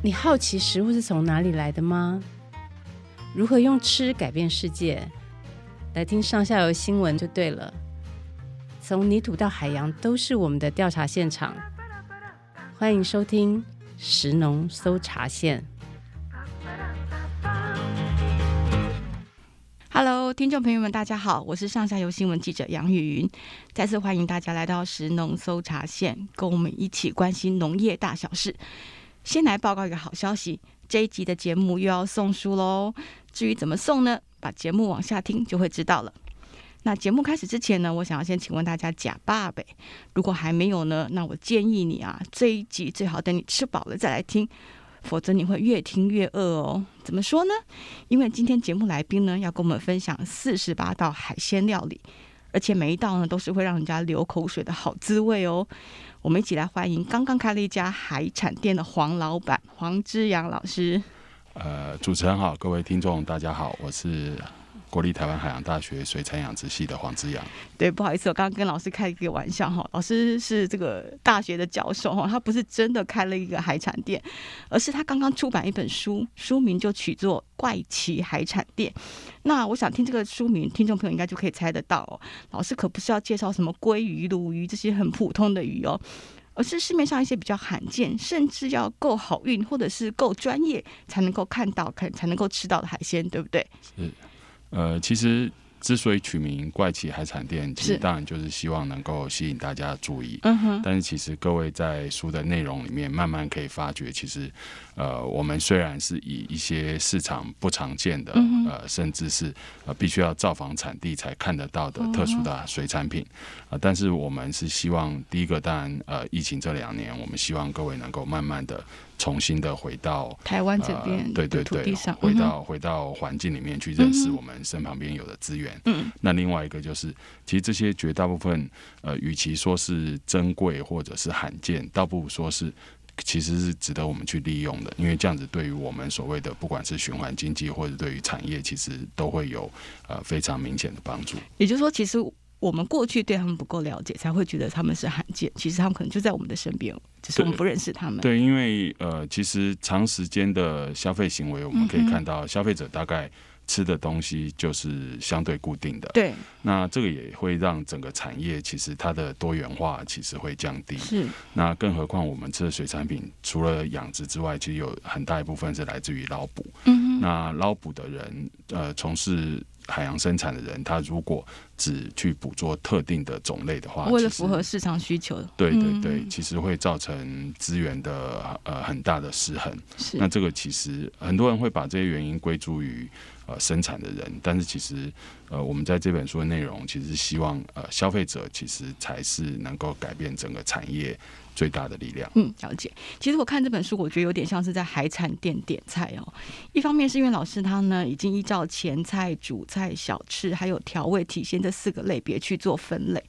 你好奇食物是从哪里来的吗？如何用吃改变世界？来听上下游新闻就对了。从泥土到海洋，都是我们的调查现场。欢迎收听食农搜查线。Hello，听众朋友们，大家好，我是上下游新闻记者杨雨云。再次欢迎大家来到食农搜查线，跟我们一起关心农业大小事。先来报告一个好消息，这一集的节目又要送书喽。至于怎么送呢？把节目往下听就会知道了。那节目开始之前呢，我想要先请问大家假爸呗，如果还没有呢，那我建议你啊，这一集最好等你吃饱了再来听，否则你会越听越饿哦。怎么说呢？因为今天节目来宾呢要跟我们分享四十八道海鲜料理，而且每一道呢都是会让人家流口水的好滋味哦。我们一起来欢迎刚刚开了一家海产店的黄老板黄之阳老师。呃，主持人好，各位听众大家好，我是。国立台湾海洋大学水产养殖系的黄之阳，对，不好意思，我刚刚跟老师开一个玩笑哈，老师是这个大学的教授哈，他不是真的开了一个海产店，而是他刚刚出版一本书，书名就取作《怪奇海产店》。那我想听这个书名，听众朋友应该就可以猜得到哦，老师可不是要介绍什么鲑鱼、鲈鱼这些很普通的鱼哦，而是市面上一些比较罕见，甚至要够好运或者是够专业才能够看到、看才能够吃到的海鲜，对不对？是。呃，其实之所以取名“怪奇海产店”，其实当然就是希望能够吸引大家注意。嗯哼。但是其实各位在书的内容里面，慢慢可以发觉，其实呃，我们虽然是以一些市场不常见的，呃，甚至是呃必须要造访产地才看得到的特殊的水产品，呃，但是我们是希望第一个，当然呃，疫情这两年，我们希望各位能够慢慢的。重新的回到台湾这边、呃，对对对，回到回到环境里面去认识我们身旁边有的资源。嗯，那另外一个就是，其实这些绝大部分，呃，与其说是珍贵或者是罕见，倒不如说是其实是值得我们去利用的，因为这样子对于我们所谓的不管是循环经济或者对于产业，其实都会有呃非常明显的帮助。也就是说，其实。我们过去对他们不够了解，才会觉得他们是罕见。其实他们可能就在我们的身边，只是我们不认识他们。对，因为呃，其实长时间的消费行为，我们可以看到，消费者大概吃的东西就是相对固定的。对。那这个也会让整个产业其实它的多元化其实会降低。是。那更何况我们吃的水产品，除了养殖之外，其实有很大一部分是来自于捞捕。嗯哼。那捞捕的人，呃，从事。海洋生产的人，他如果只去捕捉特定的种类的话，为了符合市场需求，对对对，其实会造成资源的呃很大的失衡。是，那这个其实很多人会把这些原因归诸于呃生产的人，但是其实呃我们在这本书的内容，其实是希望呃消费者其实才是能够改变整个产业。最大的力量。嗯，了解。其实我看这本书，我觉得有点像是在海产店点菜哦。一方面是因为老师他呢已经依照前菜、主菜、小吃还有调味体现这四个类别去做分类，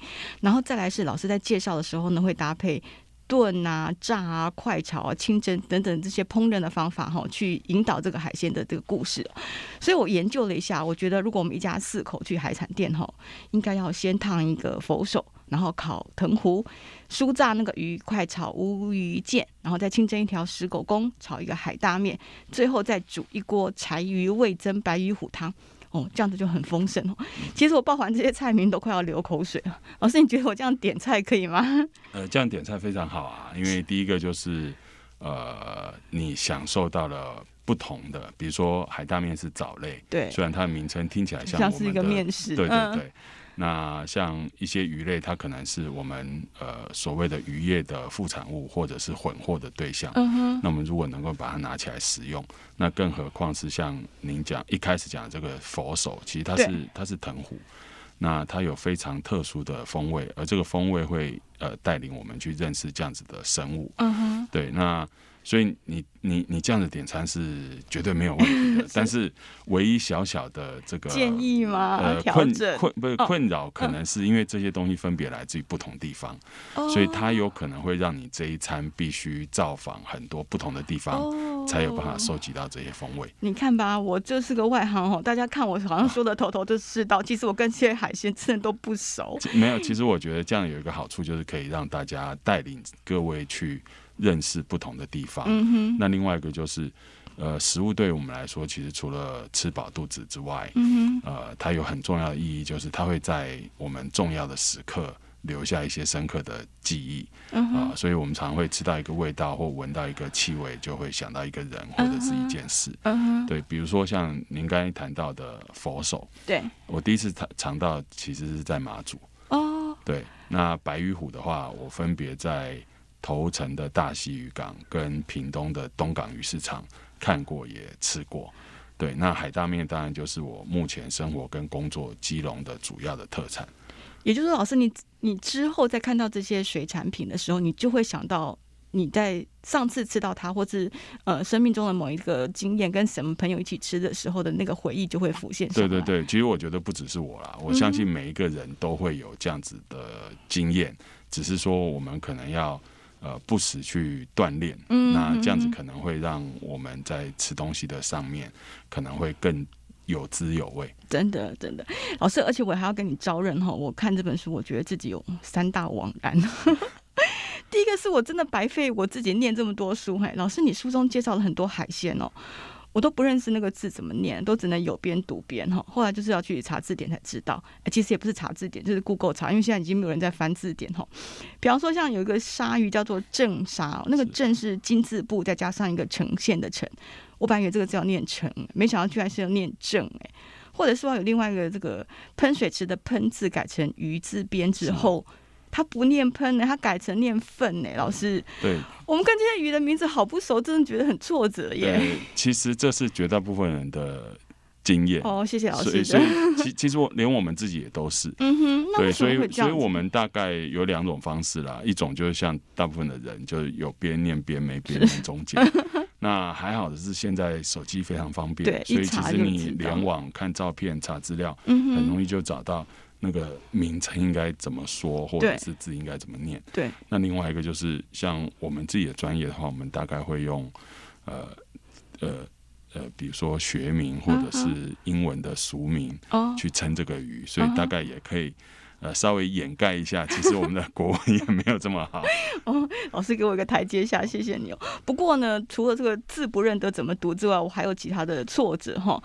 然后再来是老师在介绍的时候呢会搭配炖啊、炸啊、快炒啊、清蒸等等这些烹饪的方法哈，去引导这个海鲜的这个故事。所以我研究了一下，我觉得如果我们一家四口去海产店哈，应该要先烫一个佛手。然后烤藤壶，酥炸那个鱼，块炒乌鱼腱，然后再清蒸一条石狗公，炒一个海大面，最后再煮一锅柴鱼味噌白鱼虎汤。哦，这样子就很丰盛哦。其实我报完这些菜名都快要流口水了。老师，你觉得我这样点菜可以吗？呃，这样点菜非常好啊，因为第一个就是呃，你享受到了不同的，比如说海大面是藻类，对，虽然它的名称听起来像，像是一个面食，对对对。嗯那像一些鱼类，它可能是我们呃所谓的渔业的副产物，或者是混货的对象。嗯哼。那我们如果能够把它拿起来食用，那更何况是像您讲一开始讲这个佛手，其实它是它是藤壶，那它有非常特殊的风味，而这个风味会呃带领我们去认识这样子的生物。嗯哼。对，那。所以你你你这样的点餐是绝对没有问题的，但是唯一小小的这个建议吗？呃，困困不是困扰，可能是因为这些东西分别来自于不同地方，所以它有可能会让你这一餐必须造访很多不同的地方，才有办法收集到这些风味。你看吧，我就是个外行哦，大家看我好像说的头头是道，其实我跟这些海鲜真的都不熟。没有，其实我觉得这样有一个好处，就是可以让大家带领各位去。认识不同的地方。嗯。那另外一个就是，呃，食物对于我们来说，其实除了吃饱肚子之外，嗯。呃，它有很重要的意义，就是它会在我们重要的时刻。留下一些深刻的记忆啊、uh huh. 呃，所以我们常会吃到一个味道或闻到一个气味，就会想到一个人或者是一件事。Uh huh. 对，比如说像您刚才谈到的佛手，对，我第一次尝尝到其实是在马祖哦。Uh 对，那白玉虎的话，我分别在头城的大溪渔港跟屏东的东港鱼市场看过也吃过。对，那海大面当然就是我目前生活跟工作基隆的主要的特产。也就是说，老师，你你之后再看到这些水产品的时候，你就会想到你在上次吃到它，或是呃生命中的某一个经验，跟什么朋友一起吃的时候的那个回忆就会浮现。对对对，其实我觉得不只是我啦，我相信每一个人都会有这样子的经验，嗯、只是说我们可能要呃不时去锻炼，嗯、那这样子可能会让我们在吃东西的上面可能会更。有滋有味，真的真的，老师，而且我还要跟你招认哈。我看这本书，我觉得自己有三大枉然。第一个是我真的白费我自己念这么多书，嘿，老师，你书中介绍了很多海鲜哦，我都不认识那个字怎么念，都只能有边读边哈。后来就是要去查字典才知道，其实也不是查字典，就是 Google 查，因为现在已经没有人在翻字典哈。比方说，像有一个鲨鱼叫做正鲨，那个正是金字部再加上一个呈现的呈。我本来以为这个字要念成，没想到居然是要念正哎，或者说有另外一个这个喷水池的喷字改成鱼字边之后，他不念喷呢，他改成念粪呢。老师，对，我们跟这些鱼的名字好不熟，真的觉得很挫折耶。其实这是绝大部分人的经验哦，谢谢老师。所以，其其实我连我们自己也都是，嗯哼，对，所以所以我们大概有两种方式啦，一种就是像大部分的人，就是有边念边，没边念中间。那还好的是，现在手机非常方便，所以其实你联网看照片、查资料，很容易就找到那个名称应该怎么说，或者是字应该怎么念。对。那另外一个就是，像我们自己的专业的话，我们大概会用呃呃呃，比如说学名或者是英文的俗名去称这个鱼，所以大概也可以。呃，稍微掩盖一下，其实我们的国文也没有这么好。哦，老师给我一个台阶下，谢谢你哦。不过呢，除了这个字不认得怎么读之外，我还有其他的挫折哈。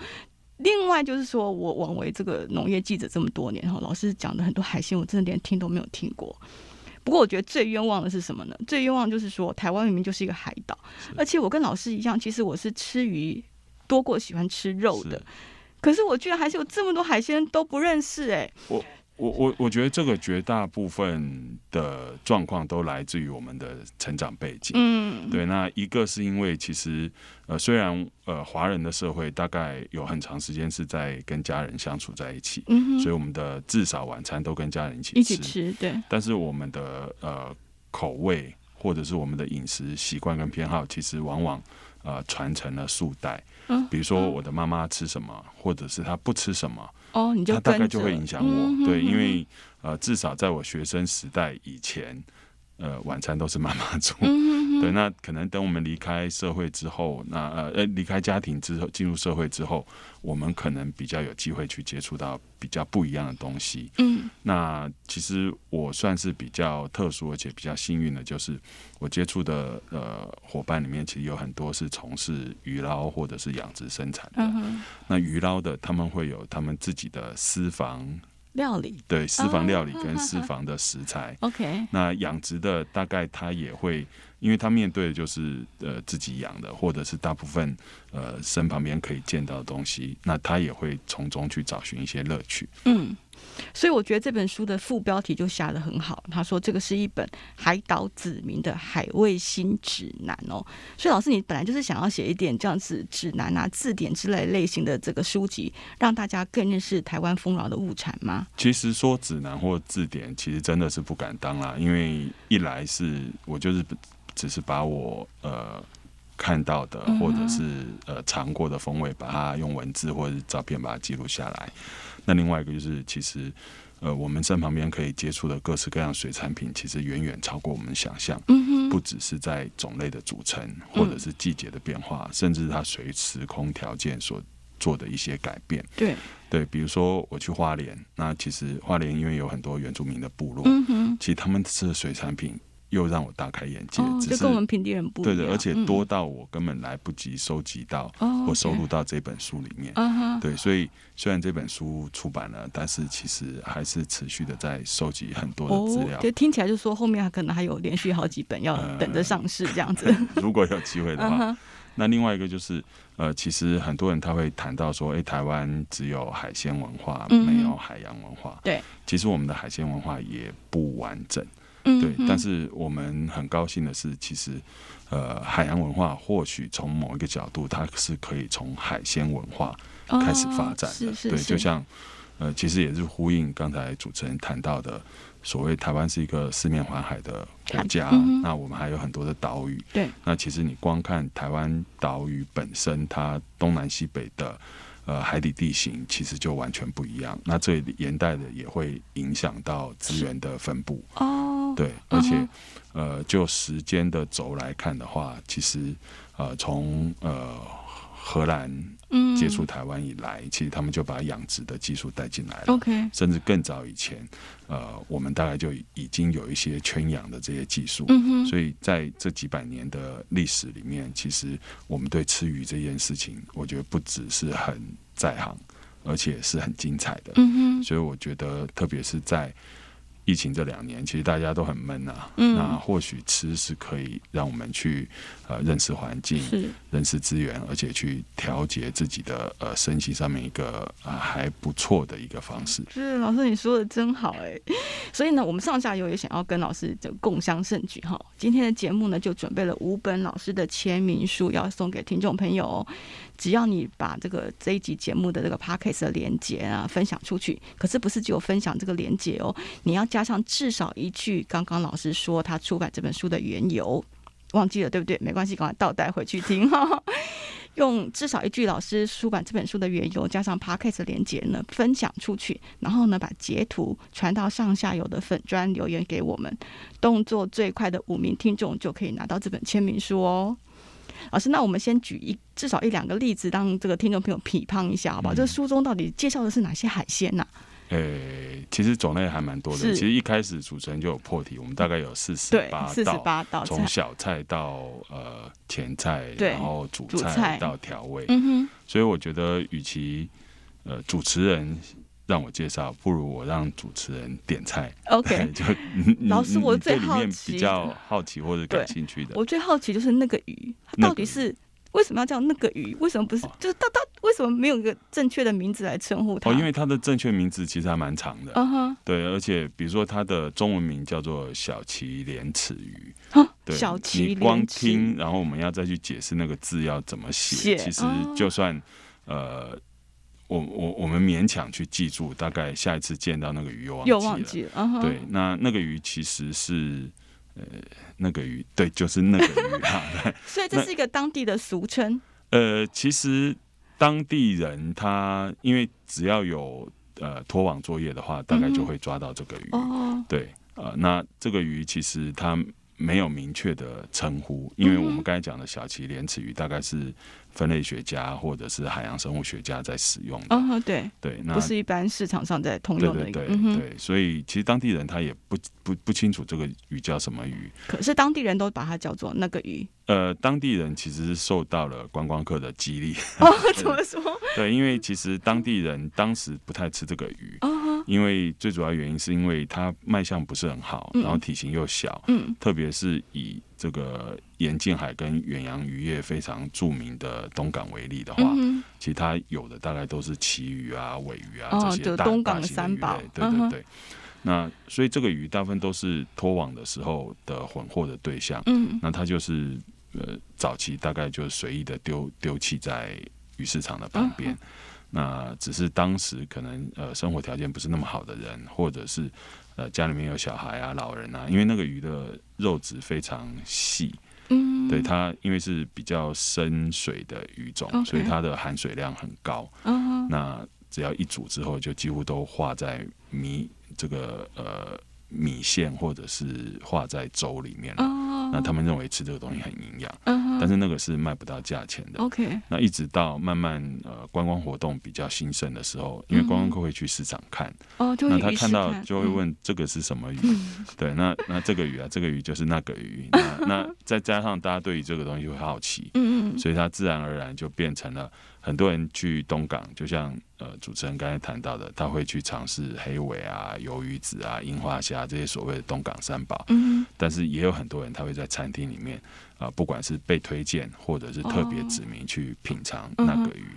另外就是说我枉为这个农业记者这么多年哈，老师讲的很多海鲜，我真的连听都没有听过。不过我觉得最冤枉的是什么呢？最冤枉就是说，台湾明明就是一个海岛，而且我跟老师一样，其实我是吃鱼多过喜欢吃肉的。是可是我居然还是有这么多海鲜都不认识哎、欸。我。我我我觉得这个绝大部分的状况都来自于我们的成长背景。嗯，对。那一个是因为其实呃，虽然呃，华人的社会大概有很长时间是在跟家人相处在一起，嗯，所以我们的至少晚餐都跟家人一起吃。一起吃，对。但是我们的呃口味或者是我们的饮食习惯跟偏好，其实往往呃传承了数代。嗯，比如说我的妈妈吃什么，或者是她不吃什么。哦，你就他大概就会影响我，对，因为呃，至少在我学生时代以前，呃，晚餐都是妈妈煮，嗯、哼对，那可能等我们离开社会之后，那呃呃离开家庭之后，进入社会之后，我们可能比较有机会去接触到比较不一样的东西。嗯，那其实我算是比较特殊，而且比较幸运的，就是我接触的呃伙伴里面，其实有很多是从事鱼捞或者是养殖生产的。那鱼捞的他们会有他们自己的私房。料理。对私房料理跟 私房的食材，OK。那养殖的大概它也会，因为他面对的就是呃自己养的，或者是大部分呃身旁边可以见到的东西，那他也会从中去找寻一些乐趣。嗯。所以我觉得这本书的副标题就下得很好。他说这个是一本海岛子民的海卫星指南哦。所以老师，你本来就是想要写一点这样子指南啊、字典之类类型的这个书籍，让大家更认识台湾丰饶的物产吗？其实说指南或字典，其实真的是不敢当啦。因为一来是我就是只是把我呃看到的或者是呃尝过的风味，把它用文字或者是照片把它记录下来。那另外一个就是，其实，呃，我们身旁边可以接触的各式各样水产品，其实远远超过我们想象。不只是在种类的组成，或者是季节的变化，嗯、甚至它随时空条件所做的一些改变。对对，比如说我去花莲，那其实花莲因为有很多原住民的部落，其实他们吃的水产品又让我大开眼界，哦、就跟我们平地人不一样。对的，而且多到我根本来不及收集到或收录到这本书里面。哦 okay、对，所以虽然这本书出版了，但是其实还是持续的在收集很多的资料。就、哦、听起来就说后面可能还有连续好几本要等着上市这样子。呃、如果有机会的话，那另外一个就是呃，其实很多人他会谈到说，哎，台湾只有海鲜文化，没有海洋文化。对，其实我们的海鲜文化也不完整。嗯、对，但是我们很高兴的是，其实，呃，海洋文化或许从某一个角度，它是可以从海鲜文化开始发展的。哦、是是是对，就像，呃，其实也是呼应刚才主持人谈到的，所谓台湾是一个四面环海的国家，嗯、那我们还有很多的岛屿。对，那其实你光看台湾岛屿本身，它东南西北的。呃，海底地形其实就完全不一样，那这连带的也会影响到资源的分布。哦，对，而且、uh. 呃，就时间的轴来看的话，其实呃，从呃。荷兰接触台湾以来、嗯，其实他们就把养殖的技术带进来了。OK，甚至更早以前，呃，我们大概就已经有一些圈养的这些技术。嗯哼。所以在这几百年的历史里面，其实我们对吃鱼这件事情，我觉得不只是很在行，而且是很精彩的。嗯哼。所以我觉得，特别是在疫情这两年，其实大家都很闷啊。嗯。那或许吃是可以让我们去呃认识环境，认识资源，而且去调节自己的呃身心上面一个啊、呃、还不错的一个方式。是老师你说的真好哎。所以呢，我们上下游也想要跟老师就共襄盛举哈。今天的节目呢，就准备了五本老师的签名书要送给听众朋友。哦只要你把这个这一集节目的这个 podcast 的连接啊分享出去，可是不是只有分享这个连接哦，你要加上至少一句刚刚老师说他出版这本书的缘由，忘记了对不对？没关系，赶快倒带回去听哈。用至少一句老师出版这本书的缘由，加上 podcast 的连接呢，分享出去，然后呢把截图传到上下游的粉砖留言给我们，动作最快的五名听众就可以拿到这本签名书哦。老师，那我们先举一至少一两个例子，让这个听众朋友批判一下，好不好？嗯、这书中到底介绍的是哪些海鲜呢、啊？诶、欸，其实种类还蛮多的。其实一开始主持人就有破题，我们大概有四十八四十八道，从小菜到呃前菜，然后主菜到调味。嗯哼。所以我觉得，与其呃主持人。让我介绍，不如我让主持人点菜。OK，就 老师，我最好奇比较好奇或者感兴趣的，我最好奇就是那个鱼，到底是为什么要叫那个鱼？为什么不是？就是它它为什么没有一个正确的名字来称呼它？哦，因为它的正确名字其实还蛮长的。嗯哼，对，而且比如说它的中文名叫做小鳍莲齿鱼。对，小鳍你光听，然后我们要再去解释那个字要怎么写，其实就算呃。我我我们勉强去记住，大概下一次见到那个鱼又忘记了。记了对，那那个鱼其实是呃那个鱼，对，就是那个鱼哈。所以这是一个当地的俗称。呃，其实当地人他因为只要有呃拖网作业的话，大概就会抓到这个鱼。哦。对，呃，那这个鱼其实它没有明确的称呼，因为我们刚才讲的小鳍莲齿鱼大概是。分类学家或者是海洋生物学家在使用的，哦，对对，那不是一般市场上在通用的，对对对，嗯、对，所以其实当地人他也不不不清楚这个鱼叫什么鱼，可是当地人都把它叫做那个鱼。呃，当地人其实是受到了观光客的激励，哦，怎么说？对，因为其实当地人当时不太吃这个鱼，哦，因为最主要原因是因为它卖相不是很好，嗯、然后体型又小，嗯，特别是以这个严禁海跟远洋渔业非常著名的东港为例的话，嗯、其他有的大概都是旗鱼啊、尾鱼啊、哦、这些大东港的三宝，对对对。嗯、那所以这个鱼大部分都是拖网的时候的混货的对象，嗯，那它就是呃早期大概就随意的丢丢弃在鱼市场的旁边、嗯，那只是当时可能呃生活条件不是那么好的人，或者是。呃，家里面有小孩啊、老人啊，因为那个鱼的肉质非常细，嗯，对它，因为是比较深水的鱼种所以它的含水量很高。嗯，那只要一煮之后，就几乎都化在米这个呃米线或者是化在粥里面了。哦，那他们认为吃这个东西很营养。嗯，但是那个是卖不到价钱的。OK，那一直到慢慢呃观光活动比较兴盛的时候，因为观光客会去市场看，哦，那他看到就会问这个是什么鱼？对，那那这个鱼啊，这个鱼就是那个鱼。那那再加上大家对于这个东西会好奇，嗯嗯，所以它自然而然就变成了。很多人去东港，就像呃主持人刚才谈到的，他会去尝试黑尾啊、鱿鱼子啊、樱花虾这些所谓的东港三宝。嗯，但是也有很多人他会在餐厅里面啊、呃，不管是被推荐或者是特别指名去品尝那个鱼。哦、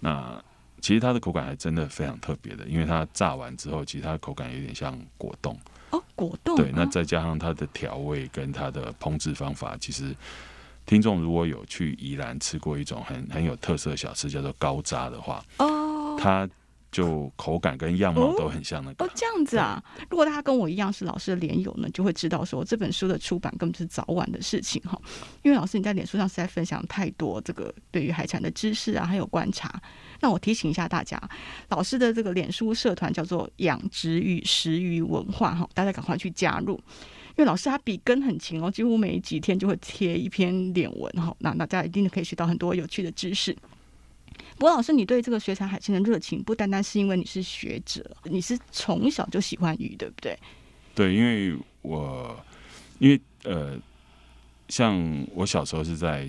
那其实它的口感还真的非常特别的，因为它炸完之后，其实它的口感有点像果冻。哦，果冻。对，那再加上它的调味跟它的烹制方法，其实。听众如果有去宜兰吃过一种很很有特色的小吃，叫做高渣的话，哦，它就口感跟样貌都很像那个。哦，这样子啊！如果大家跟我一样是老师的连友呢，就会知道说这本书的出版根本就是早晚的事情哈。因为老师你在脸书上实在分享太多这个对于海产的知识啊，还有观察。那我提醒一下大家，老师的这个脸书社团叫做“养殖与食鱼文化”哈，大家赶快去加入。因为老师他笔耕很勤哦，几乎每几天就会贴一篇脸文哈，那大家一定可以学到很多有趣的知识。不过老师，你对这个水产海鲜的热情，不单单是因为你是学者，你是从小就喜欢鱼，对不对？对，因为我因为呃，像我小时候是在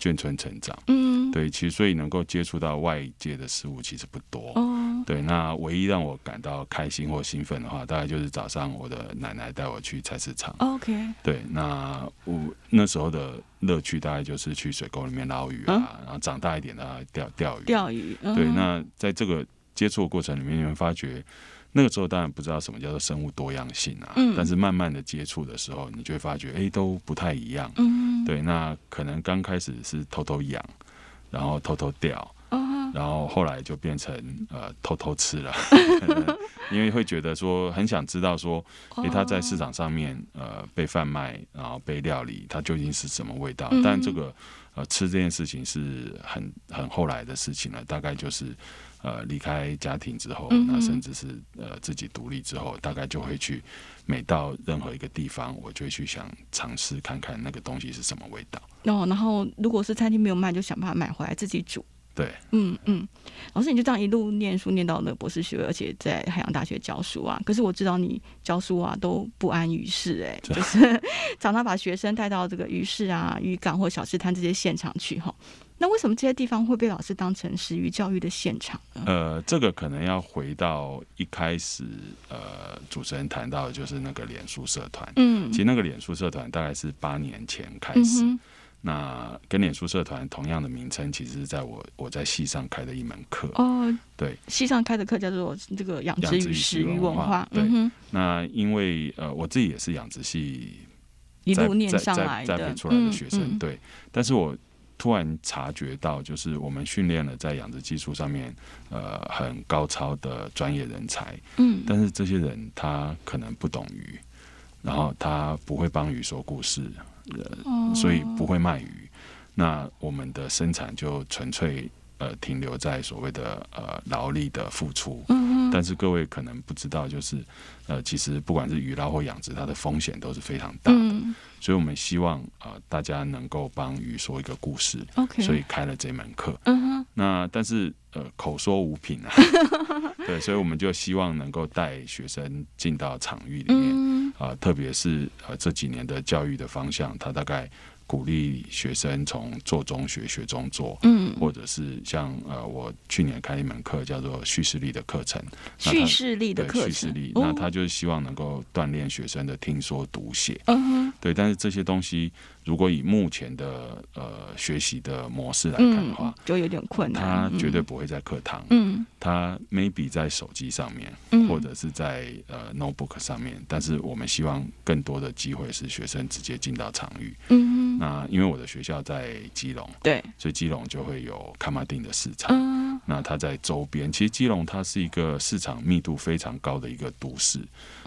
眷村成长，嗯，对，其实所以能够接触到外界的事物其实不多。哦对，那唯一让我感到开心或兴奋的话，大概就是早上我的奶奶带我去菜市场。OK。对，那我那时候的乐趣大概就是去水沟里面捞鱼啊，然后长大一点的钓钓鱼。钓鱼。对，那在这个接触的过程里面，你会发觉那个时候当然不知道什么叫做生物多样性啊，但是慢慢的接触的时候，你就会发觉，哎，都不太一样。嗯。对，那可能刚开始是偷偷养，然后偷偷钓。然后后来就变成呃偷偷吃了，因为会觉得说很想知道说，诶，它在市场上面呃被贩卖，然后被料理，它究竟是什么味道？但这个呃吃这件事情是很很后来的事情了，大概就是呃离开家庭之后，那甚至是呃自己独立之后，大概就会去每到任何一个地方，我就会去想尝试看看那个东西是什么味道。哦，然后如果是餐厅没有卖，就想办法买回来自己煮。对，嗯嗯，老师你就这样一路念书念到了博士学位，而且在海洋大学教书啊。可是我知道你教书啊都不安于室，哎，就是常常把学生带到这个鱼市啊、渔港或小吃摊这些现场去哈。那为什么这些地方会被老师当成食鱼教育的现场呢？呃，这个可能要回到一开始，呃，主持人谈到的就是那个脸书社团。嗯，其实那个脸书社团大概是八年前开始。嗯那跟脸书社团同样的名称，其实是在我我在系上开的一门课哦。对，系上开的课叫做这个养殖与食鱼文化。对，那因为呃我自己也是养殖系一路念上来栽培出来的学生，对。但是我突然察觉到，就是我们训练了在养殖技术上面呃很高超的专业人才，嗯，但是这些人他可能不懂鱼，然后他不会帮鱼说故事。呃，所以不会卖鱼，那我们的生产就纯粹呃停留在所谓的呃劳力的付出。嗯，但是各位可能不知道，就是呃其实不管是鱼捞或养殖，它的风险都是非常大的。嗯，所以我们希望呃大家能够帮鱼说一个故事。OK，所以开了这门课。嗯哼，那但是呃口说无凭啊。对，所以我们就希望能够带学生进到场域里面。嗯啊、呃，特别是呃这几年的教育的方向，他大概鼓励学生从做中学，学中做，嗯，或者是像呃我去年开一门课叫做叙事力的课程，叙事力的课程，叙事力，那他就是希望能够锻炼学生的听说读写，嗯哼，对，但是这些东西。如果以目前的呃学习的模式来看的话，嗯，就有点困难。他绝对不会在课堂，嗯，他 maybe 在手机上面，嗯，或者是在呃 notebook 上面。但是我们希望更多的机会是学生直接进到场域。嗯，那因为我的学校在基隆，对，所以基隆就会有卡马丁的市场。嗯，那它在周边，其实基隆它是一个市场密度非常高的一个都市，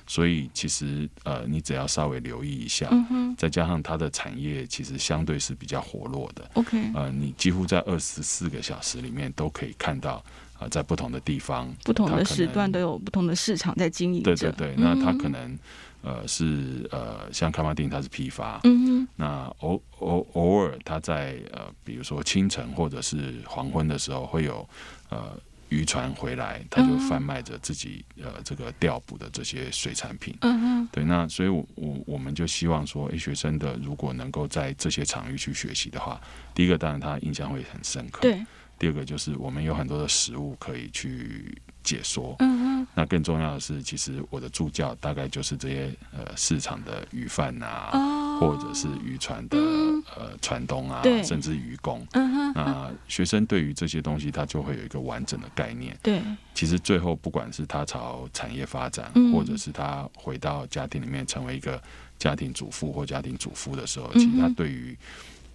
所以其实呃你只要稍微留意一下，嗯，再加上它的产业。其实相对是比较活络的。OK，呃，你几乎在二十四个小时里面都可以看到，呃，在不同的地方、不同的时段都有不同的市场在经营。对对对，那它可能呃是呃像卡玛丁它是批发，嗯哼，那偶偶偶尔他在呃比如说清晨或者是黄昏的时候会有呃。渔船回来，他就贩卖着自己呃这个钓捕的这些水产品。嗯哼，对，那所以我，我我我们就希望说，诶，学生的如果能够在这些场域去学习的话，第一个当然他印象会很深刻。对。第二个就是我们有很多的食物可以去解说。嗯哼。那更重要的是，其实我的助教大概就是这些呃市场的鱼贩啊。哦或者是渔船的、嗯、呃船东啊，甚至渔工，那学生对于这些东西，他就会有一个完整的概念。对，其实最后不管是他朝产业发展，嗯、或者是他回到家庭里面成为一个家庭主妇或家庭主夫的时候，其实他对于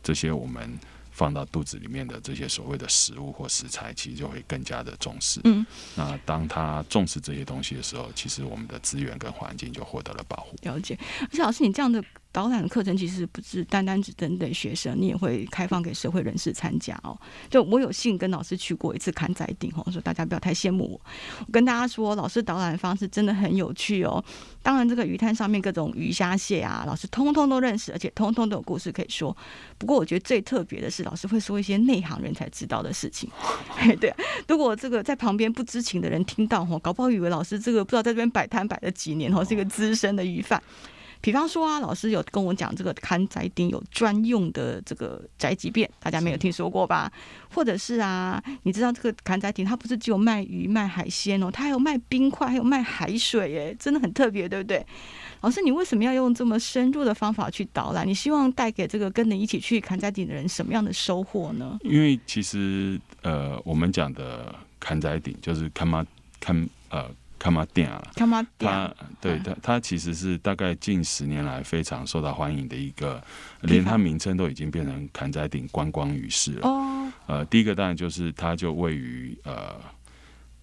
这些我们。放到肚子里面的这些所谓的食物或食材，其实就会更加的重视。嗯，那当他重视这些东西的时候，其实我们的资源跟环境就获得了保护。了解，而且老师，你这样的。导览的课程其实不是单单只针对学生，你也会开放给社会人士参加哦。就我有幸跟老师去过一次崁仔顶哦，说大家不要太羡慕我。我跟大家说，老师导览的方式真的很有趣哦。当然，这个鱼摊上面各种鱼虾蟹啊，老师通通都认识，而且通通都有故事可以说。不过，我觉得最特别的是，老师会说一些内行人才知道的事情。对，如果这个在旁边不知情的人听到哦，搞不好以为老师这个不知道在这边摆摊摆了几年哦，是一个资深的鱼贩。比方说啊，老师有跟我讲，这个崁仔顶有专用的这个宅急便，大家没有听说过吧？或者是啊，你知道这个崁仔顶它不是只有卖鱼卖海鲜哦，它还有卖冰块，还有卖海水，哎，真的很特别，对不对？老师，你为什么要用这么深入的方法去导览？你希望带给这个跟你一起去崁仔顶的人什么样的收获呢？因为其实呃，我们讲的崁仔顶就是看妈看呃。崁仔顶啊，它对。它它其实是大概近十年来非常受到欢迎的一个，连它名称都已经变成坎仔顶观光鱼市了。哦，呃，第一个当然就是它就位于呃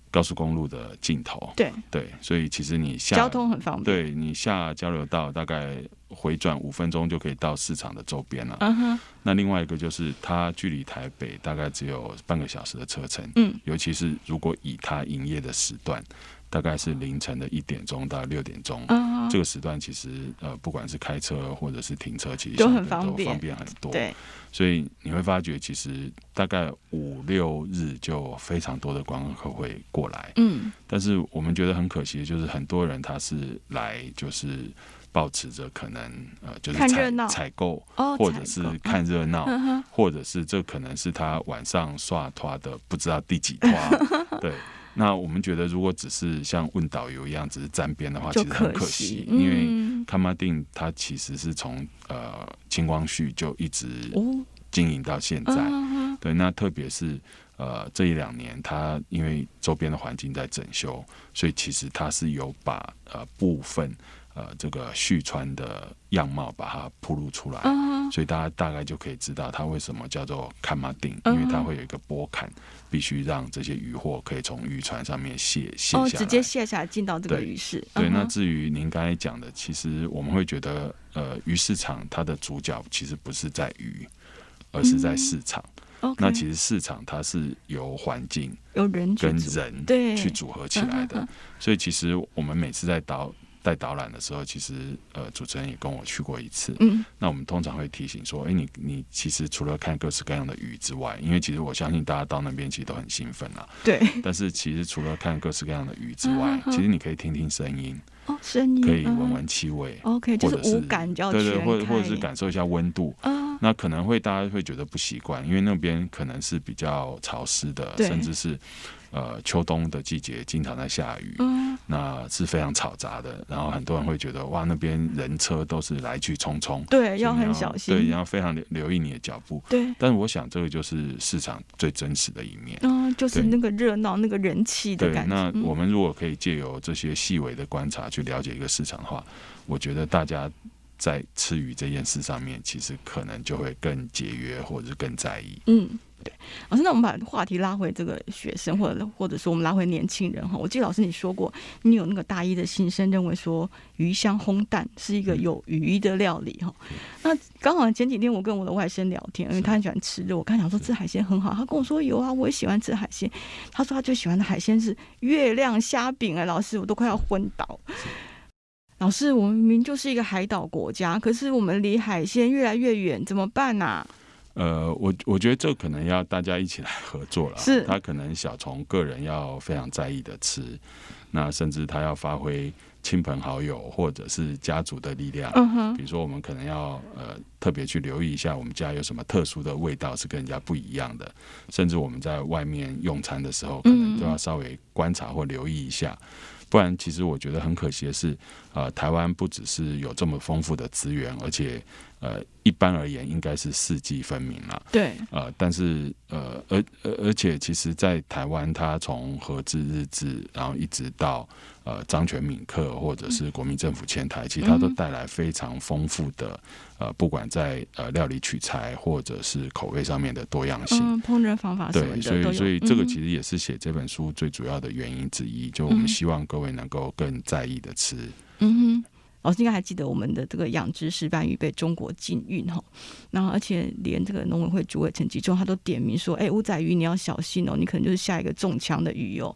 高速公路的尽头，对。对，所以其实你下交通很方便，对你下交流道大概回转五分钟就可以到市场的周边了。嗯哼，那另外一个就是它距离台北大概只有半个小时的车程，嗯，尤其是如果以它营业的时段。大概是凌晨的一点钟到六点钟，uh-huh. 这个时段其实呃，不管是开车或者是停车，其实都很方便，方便很多。对，所以你会发觉，其实大概五六日就非常多的观光客会过来。嗯，但是我们觉得很可惜的就是很多人他是来就是保持着可能呃，就是采采购，或者是看热闹，uh-huh. 或者是这可能是他晚上刷团的不知道第几拖，对。那我们觉得，如果只是像问导游一样，只是沾边的话，其实很可惜，因为崁仔顶它其实是从呃清光绪就一直经营到现在。对，那特别是呃这一两年，它因为周边的环境在整修，所以其实它是有把呃部分。呃，这个旭川的样貌把它铺露出来，uh-huh. 所以大家大概就可以知道它为什么叫做崁仔顶，uh-huh. 因为它会有一个波坎，必须让这些渔货可以从渔船上面卸卸下来，oh, 直接卸下来进到这个鱼市。对，对 uh-huh. 那至于您刚才讲的，其实我们会觉得，呃，鱼市场它的主角其实不是在鱼，而是在市场。Uh-huh. 那其实市场它是由环境、由人跟人对去组合起来的，所以其实我们每次在导。在导览的时候，其实呃，主持人也跟我去过一次。嗯，那我们通常会提醒说，哎、欸，你你其实除了看各式各样的鱼之外，因为其实我相信大家到那边其实都很兴奋啊。对。但是其实除了看各式各样的鱼之外，嗯、其实你可以听听声音。哦，声音。可以闻闻气味。嗯、OK，或者是就是五感。对对，或者或者是感受一下温度。嗯。那可能会大家会觉得不习惯，因为那边可能是比较潮湿的，甚至是。呃，秋冬的季节经常在下雨，嗯，那是非常嘈杂的。然后很多人会觉得，哇，那边人车都是来去匆匆，对，要很小心，对，要非常留留意你的脚步，对。但是我想，这个就是市场最真实的一面，嗯，就是那个热闹、那个人气的感觉。对，那我们如果可以借由这些细微的观察去了解一个市场的话，我觉得大家在吃鱼这件事上面，其实可能就会更节约或者是更在意。嗯。对，老师，那我们把话题拉回这个学生，或者或者说我们拉回年轻人哈。我记得老师你说过，你有那个大一的新生认为说鱼香烘蛋是一个有鱼的料理哈。那刚好前几天我跟我的外甥聊天，因为他很喜欢吃肉，我刚想说吃海鲜很好，他跟我说有啊，我也喜欢吃海鲜。他说他最喜欢的海鲜是月亮虾饼哎，老师我都快要昏倒。老师，我们明明就是一个海岛国家，可是我们离海鲜越来越远，怎么办呢、啊？呃，我我觉得这可能要大家一起来合作了。是，他可能小虫个人要非常在意的吃，那甚至他要发挥亲朋好友或者是家族的力量。嗯哼，比如说我们可能要呃特别去留意一下，我们家有什么特殊的味道是跟人家不一样的，甚至我们在外面用餐的时候，可能都要稍微观察或留意一下。不然，其实我觉得很可惜的是，呃，台湾不只是有这么丰富的资源，而且。呃，一般而言应该是四季分明了。对。呃，但是呃，而而而且，其实，在台湾，它从和治日治，然后一直到呃张全敏克，或者是国民政府前台，其实它都带来非常丰富的呃，不管在呃料理取材或者是口味上面的多样性。嗯，烹饪方法。对，所以所以这个其实也是写这本书最主要的原因之一，就我们希望各位能够更在意的吃。嗯哼。老师应该还记得我们的这个养殖石斑鱼被中国禁运哈，然后而且连这个农委会主委陈吉仲他都点名说，哎，乌仔鱼你要小心哦，你可能就是下一个中枪的鱼哦。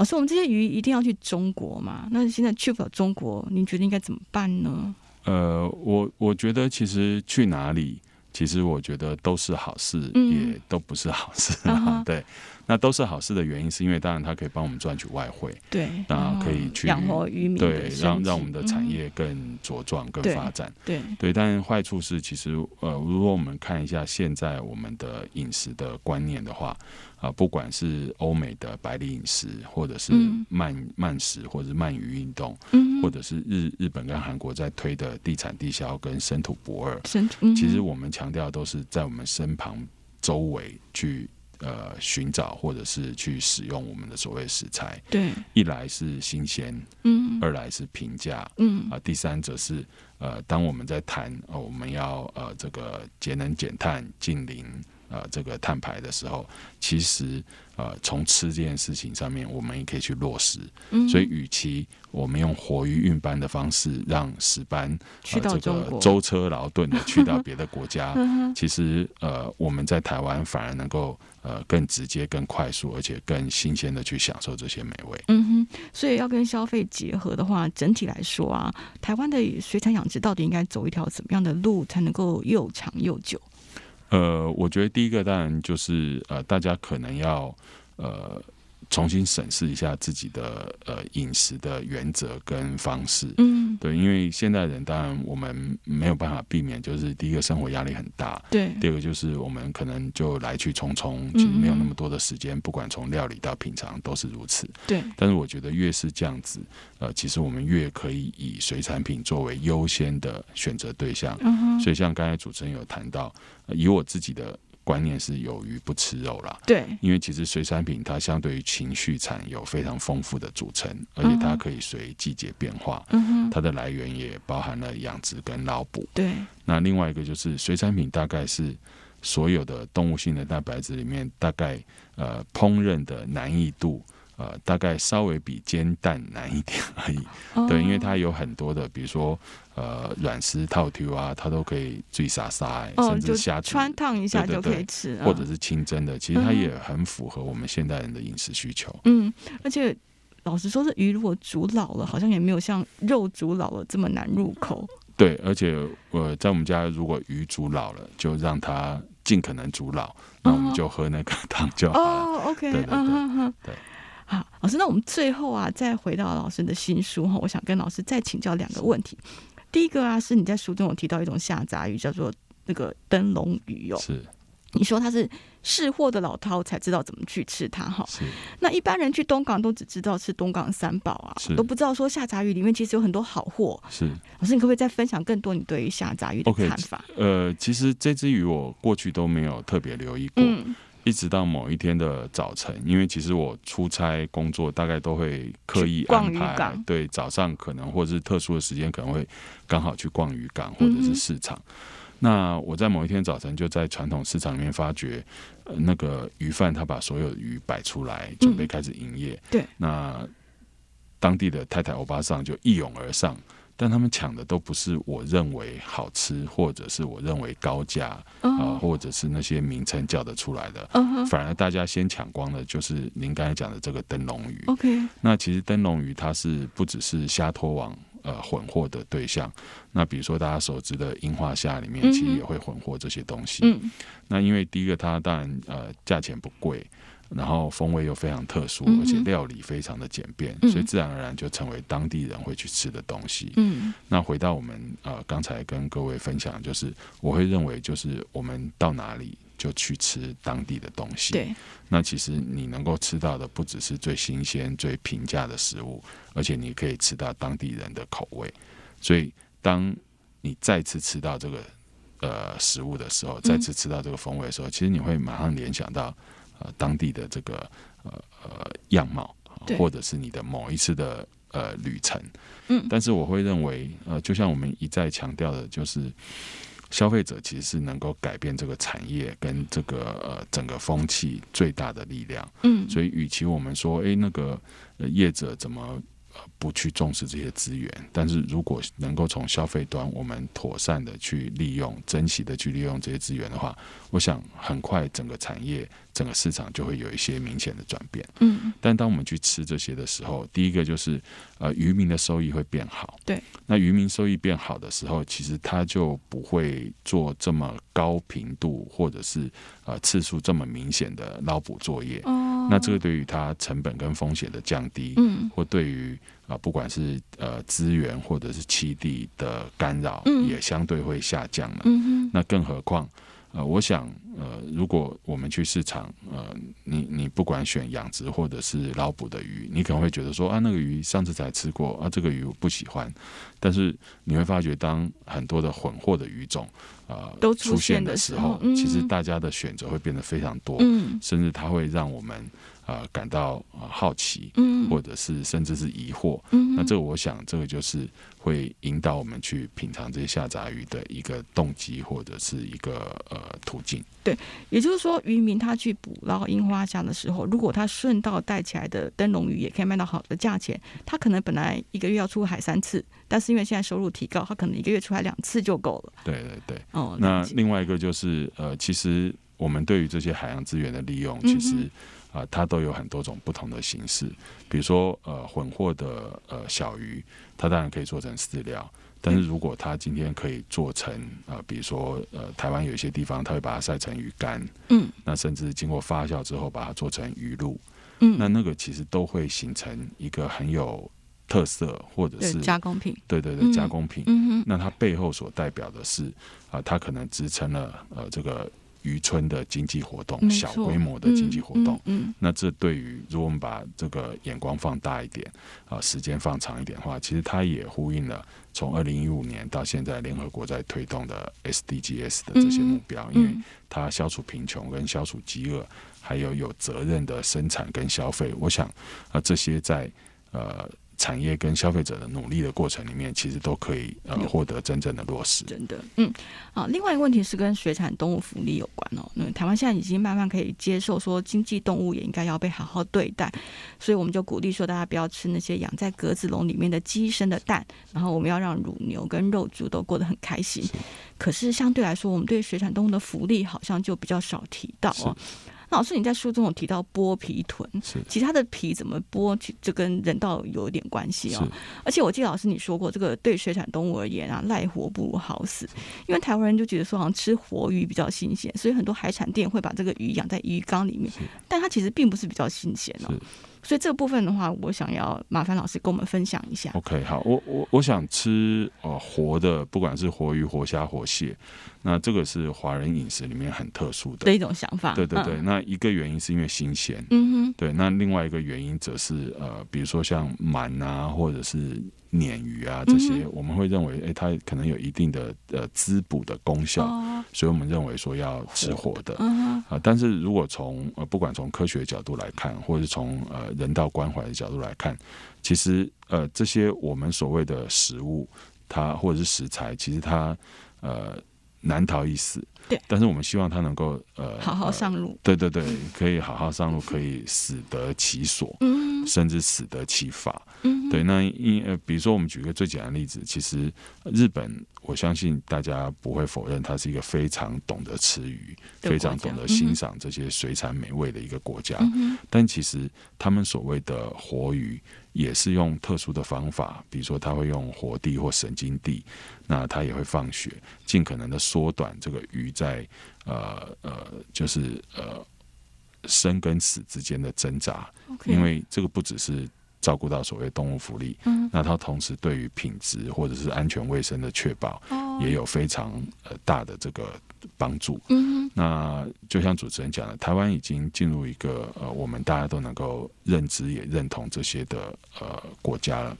老师，我们这些鱼一定要去中国嘛？那现在去不了中国，您觉得应该怎么办呢？呃，我我觉得其实去哪里，其实我觉得都是好事，嗯、也都不是好事，嗯、对。那都是好事的原因，是因为当然它可以帮我们赚取外汇，对，那可以去养活渔民，对，让让我们的产业更茁壮、嗯、更发展，对对。但坏处是，其实呃，如果我们看一下现在我们的饮食的观念的话，啊、呃，不管是欧美的白领饮食，或者是慢、嗯、慢食，或者是慢鱼运动，嗯，或者是日日本跟韩国在推的地产地销跟生土不二，身土，嗯、其实我们强调都是在我们身旁周围去。呃，寻找或者是去使用我们的所谓食材，对，一来是新鲜，嗯，二来是平价，嗯，啊、呃，第三则是呃，当我们在谈呃我们要呃这个节能减碳、近零。呃，这个碳排的时候，其实呃，从吃这件事情上面，我们也可以去落实。嗯，所以，与其我们用活鱼运班的方式让石斑呃这个舟车劳顿的去到 别的国家，其实呃，我们在台湾反而能够呃更直接、更快速，而且更新鲜的去享受这些美味。嗯哼，所以要跟消费结合的话，整体来说啊，台湾的水产养殖到底应该走一条怎么样的路，才能够又长又久？呃，我觉得第一个当然就是呃，大家可能要呃。重新审视一下自己的呃饮食的原则跟方式，嗯，对，因为现代人当然我们没有办法避免，就是第一个生活压力很大，对，第二个就是我们可能就来去匆匆，其实没有那么多的时间，不管从料理到品尝都是如此，对。但是我觉得越是这样子，呃，其实我们越可以以水产品作为优先的选择对象。所以像刚才主持人有谈到，呃，以我自己的。观念是有鱼不吃肉啦，对，因为其实水产品它相对于情绪产有非常丰富的组成，而且它可以随季节变化，嗯哼，它的来源也包含了养殖跟捞捕，对。那另外一个就是水产品大概是所有的动物性的蛋白质里面，大概呃烹饪的难易度。呃，大概稍微比煎蛋难一点而已，哦、对，因为它有很多的，比如说呃软丝套 Q 啊，它都可以最沙沙，哦、甚至虾穿烫一下就可以吃，或者是清蒸的，其实它也很符合我们现代人的饮食需求。嗯，而且老实说，这鱼如果煮老了，好像也没有像肉煮老了这么难入口。对，而且我、呃、在我们家，如果鱼煮老了，就让它尽可能煮老，那我们就喝那个汤就好了。哦，OK，对对对，嗯、对。好，老师，那我们最后啊，再回到老师的新书哈，我想跟老师再请教两个问题。第一个啊，是你在书中有提到一种下杂鱼，叫做那个灯笼鱼哦。是。你说它是识货的老饕才知道怎么去吃它哈。是。那一般人去东港都只知道吃东港三宝啊，都不知道说下杂鱼里面其实有很多好货。是。老师，你可不可以再分享更多你对于下杂鱼的看法？Okay, 呃，其实这只鱼我过去都没有特别留意过。嗯一直到某一天的早晨，因为其实我出差工作大概都会刻意安排，对，早上可能或者是特殊的时间可能会刚好去逛渔港或者是市场。嗯、那我在某一天早晨就在传统市场里面发觉，呃、那个鱼贩他把所有鱼摆出来，准备开始营业。嗯、对，那当地的太太欧巴桑就一涌而上。但他们抢的都不是我认为好吃，或者是我认为高价啊、uh 或者是那些名称叫得出来的，uh. 反而大家先抢光的，就是您刚才讲的这个灯笼鱼。OK，那其实灯笼鱼它是不只是虾托网呃混货的对象，那比如说大家熟知的樱花虾里面，其实也会混货这些东西。嗯、uh 那因为第一个它当然呃价钱不贵。然后风味又非常特殊，而且料理非常的简便，嗯，所以自然而然就成为当地人会去吃的东西。嗯，那回到我们呃刚才跟各位分享，就是我会认为就是我们到哪里就去吃当地的东西。对，那其实你能够吃到的不只是最新鲜、最平价的食物，而且你可以吃到当地人的口味。所以当你再次吃到这个呃食物的时候，再次吃到这个风味的时候，其实你会马上联想到。呃，当地的这个呃呃样貌，或者是你的某一次的呃旅程，嗯，但是我会认为，呃，就像我们一再强调的，就是消费者其实是能够改变这个产业跟这个呃整个风气最大的力量，嗯，所以与其我们说，哎，那个业者怎么？不去重视这些资源，但是如果能够从消费端，我们妥善的去利用、珍惜的去利用这些资源的话，我想很快整个产业、整个市场就会有一些明显的转变。嗯，但当我们去吃这些的时候，第一个就是呃，渔民的收益会变好。对，那渔民收益变好的时候，其实他就不会做这么高频度或者是呃次数这么明显的捞捕作业。哦，那这个对于它成本跟风险的降低，嗯，或对于啊，不管是呃资源或者是栖地的干扰，也相对会下降了。嗯，那更何况，呃，我想，呃，如果我们去市场，呃，你你不管选养殖或者是捞捕的鱼，你可能会觉得说啊，那个鱼上次才吃过啊，这个鱼我不喜欢。但是你会发觉，当很多的混货的鱼种啊、呃、都出现的时候，其实大家的选择会变得非常多，甚至它会让我们。呃，感到好奇，嗯，或者是甚至是疑惑，嗯，那这个我想，这个就是会引导我们去品尝这些下杂鱼的一个动机或者是一个呃途径。对，也就是说，渔民他去捕捞樱花虾的时候，如果他顺道带起来的灯笼鱼也可以卖到好的价钱，他可能本来一个月要出海三次，但是因为现在收入提高，他可能一个月出海两次就够了。对对对，哦，那另外一个就是呃，其实我们对于这些海洋资源的利用，其实。嗯啊、呃，它都有很多种不同的形式，比如说呃混货的呃小鱼，它当然可以做成饲料，但是如果它今天可以做成呃，比如说呃台湾有一些地方，它会把它晒成鱼干，嗯，那甚至经过发酵之后把它做成鱼露，嗯，那那个其实都会形成一个很有特色或者是加工品，对对对，加工品，嗯，那它背后所代表的是啊、呃，它可能支撑了呃这个。渔村的经济活动，小规模的经济活动，嗯，嗯，那这对于如果我们把这个眼光放大一点，啊、呃，时间放长一点的话，其实它也呼应了从二零一五年到现在联合国在推动的 SDGs 的这些目标，嗯，因为它消除贫穷跟消除饥饿，还有有责任的生产跟消费，我想啊、呃，这些在呃。产业跟消费者的努力的过程里面，其实都可以呃获得真正的落实。真的，嗯，好。另外一个问题是跟水产动物福利有关哦。那台湾现在已经慢慢可以接受说，经济动物也应该要被好好对待，所以我们就鼓励说，大家不要吃那些养在格子笼里面的鸡生的蛋，然后我们要让乳牛跟肉猪都过得很开心。可是相对来说，我们对水产动物的福利好像就比较少提到哦。老师，你在书中有提到剥皮豚，其他的皮怎么剥，就跟人道有一点关系哦。而且我记得老师你说过，这个对水产动物而言啊，赖活不如好死，因为台湾人就觉得说好像吃活鱼比较新鲜，所以很多海产店会把这个鱼养在鱼缸里面，但它其实并不是比较新鲜哦。所以这个部分的话，我想要麻烦老师跟我们分享一下。OK，好，我我我想吃呃活的，不管是活鱼、活虾、活蟹，那这个是华人饮食里面很特殊的的一种想法。对对对，嗯、那一个原因是因为新鲜。嗯哼。对，那另外一个原因则是呃，比如说像鳗啊，或者是鲶鱼啊这些，嗯、我们会认为，哎，它可能有一定的呃滋补的功效，哦、所以我们认为说要吃活的。啊、但是如果从呃不管从科学角度来看，或者是从呃人道关怀的角度来看，其实呃这些我们所谓的食物，它或者是食材，其实它呃。难逃一死，对。但是我们希望他能够呃好好上路，对对对，可以好好上路，可以死得其所，嗯，甚至死得其法，嗯，对。那因呃，比如说我们举个最简单的例子，其实日本，我相信大家不会否认，它是一个非常懂得吃鱼、非常懂得欣赏这些水产美味的一个国家。嗯，但其实他们所谓的活鱼。也是用特殊的方法，比如说他会用活地或神经地，那他也会放血，尽可能的缩短这个鱼在呃呃，就是呃生跟死之间的挣扎.因为这个不只是。照顾到所谓动物福利，嗯，那它同时对于品质或者是安全卫生的确保，也有非常呃大的这个帮助。嗯，那就像主持人讲的，台湾已经进入一个呃我们大家都能够认知也认同这些的呃国家了，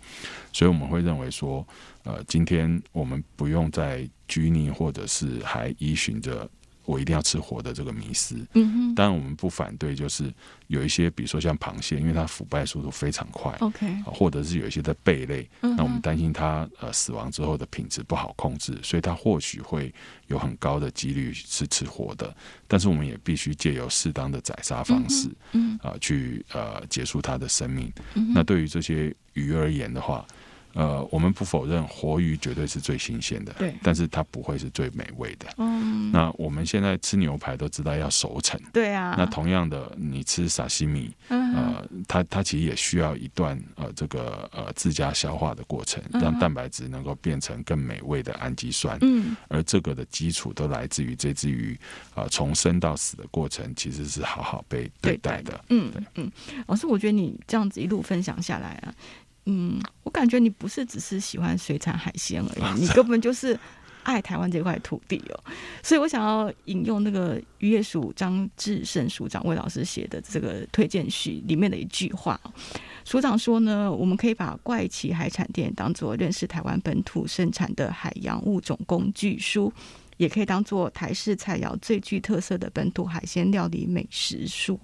所以我们会认为说，呃，今天我们不用再拘泥或者是还依循着。我一定要吃活的这个迷思，嗯哼，当然我们不反对，就是有一些，比如说像螃蟹，因为它腐败速度非常快，OK，或者是有一些的贝类，嗯、那我们担心它呃死亡之后的品质不好控制，所以它或许会有很高的几率是吃活的，但是我们也必须借由适当的宰杀方式，嗯啊、呃，去呃结束它的生命。嗯、那对于这些鱼而言的话。呃，我们不否认活鱼绝对是最新鲜的，对，但是它不会是最美味的。嗯，那我们现在吃牛排都知道要熟成，对啊。那同样的，你吃沙西米，嗯、呃，它它其实也需要一段呃这个呃自家消化的过程，让蛋白质能够变成更美味的氨基酸。嗯，而这个的基础都来自于这只鱼啊、呃、从生到死的过程其实是好好被对待的。嗯对嗯，老师，我觉得你这样子一路分享下来啊。嗯，我感觉你不是只是喜欢水产海鲜而已，你根本就是爱台湾这块土地哦。所以我想要引用那个渔业署张志胜署长魏老师写的这个推荐序里面的一句话，署长说呢，我们可以把怪奇海产店当做认识台湾本土生产的海洋物种工具书，也可以当做台式菜肴最具特色的本土海鲜料理美食书。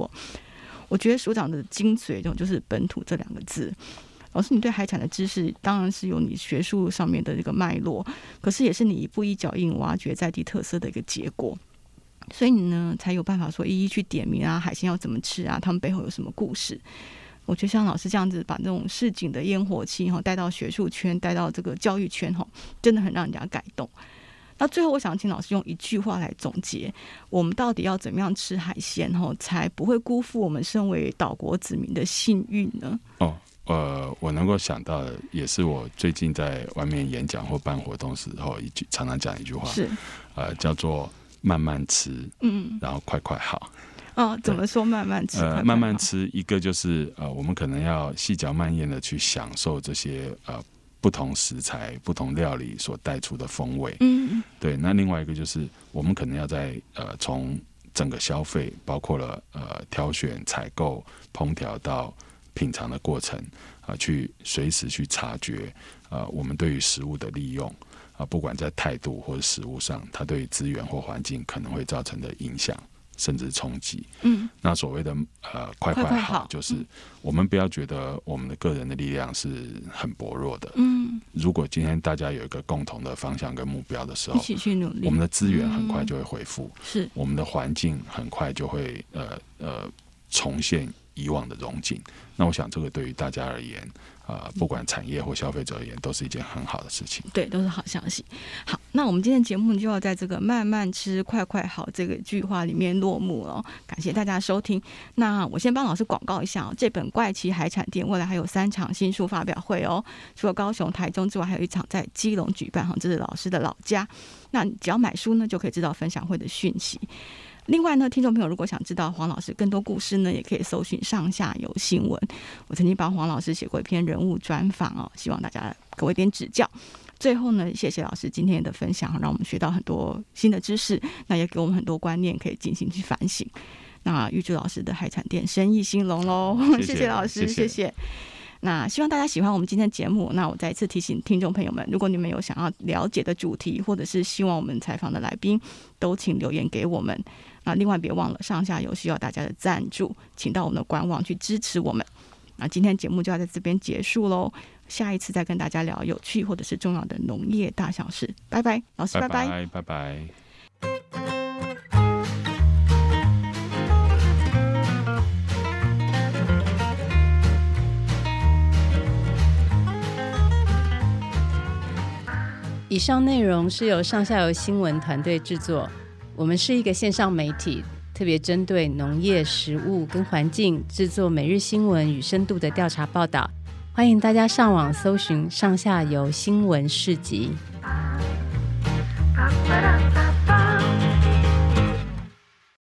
我觉得署长的精髓，这种就是“本土”这两个字。老师，你对海产的知识当然是有你学术上面的这个脉络，可是也是你一步一脚印挖掘在地特色的一个结果，所以你呢才有办法说一一去点名啊，海鲜要怎么吃啊，他们背后有什么故事？我觉得像老师这样子把这种市井的烟火气哈带到学术圈，带到这个教育圈哈，真的很让人家感动。那最后，我想请老师用一句话来总结：我们到底要怎么样吃海鲜哈，才不会辜负我们身为岛国子民的幸运呢？哦。呃，我能够想到的，也是我最近在外面演讲或办活动时候一句常常讲一句话，是呃，叫做慢慢吃，嗯，然后快快好。哦，怎么说慢慢吃？呃，慢慢吃，一个就是呃，我们可能要细嚼慢咽的去享受这些呃不同食材、不同料理所带出的风味。嗯，对。那另外一个就是，我们可能要在呃从整个消费，包括了呃挑选、采购、烹调到。品尝的过程啊，去随时去察觉啊，我们对于食物的利用啊，不管在态度或者食物上，它对于资源或环境可能会造成的影响甚至冲击。嗯，那所谓的呃快快好，就是我们不要觉得我们的个人的力量是很薄弱的。嗯，如果今天大家有一个共同的方向跟目标的时候，一起去努力，我们的资源很快就会恢复，是我们的环境很快就会呃呃重现。以往的荣景，那我想这个对于大家而言，啊、不管产业或消费者而言，都是一件很好的事情。对，都是好消息。好，那我们今天节目就要在这个“慢慢吃，快快好”这个句话里面落幕了。感谢大家收听。那我先帮老师广告一下哦，这本《怪奇海产店》未来还有三场新书发表会哦，除了高雄、台中之外，还有一场在基隆举办哈，这是老师的老家。那只要买书呢，就可以知道分享会的讯息。另外呢，听众朋友如果想知道黄老师更多故事呢，也可以搜寻上下游新闻。我曾经帮黄老师写过一篇人物专访哦，希望大家给我一点指教。最后呢，谢谢老师今天的分享，让我们学到很多新的知识，那也给我们很多观念可以进行去反省。那预祝老师的海产店生意兴隆喽，谢谢，老师，谢谢。谢谢那希望大家喜欢我们今天的节目。那我再一次提醒听众朋友们，如果你们有想要了解的主题，或者是希望我们采访的来宾，都请留言给我们。那另外别忘了，上下游需要大家的赞助，请到我们的官网去支持我们。那今天节目就要在这边结束喽，下一次再跟大家聊有趣或者是重要的农业大小事。拜拜，老师，拜拜，拜拜。拜拜。以上内容是由上下游新闻团队制作。我们是一个线上媒体，特别针对农业、食物跟环境制作每日新闻与深度的调查报道。欢迎大家上网搜寻“上下游新闻市集”。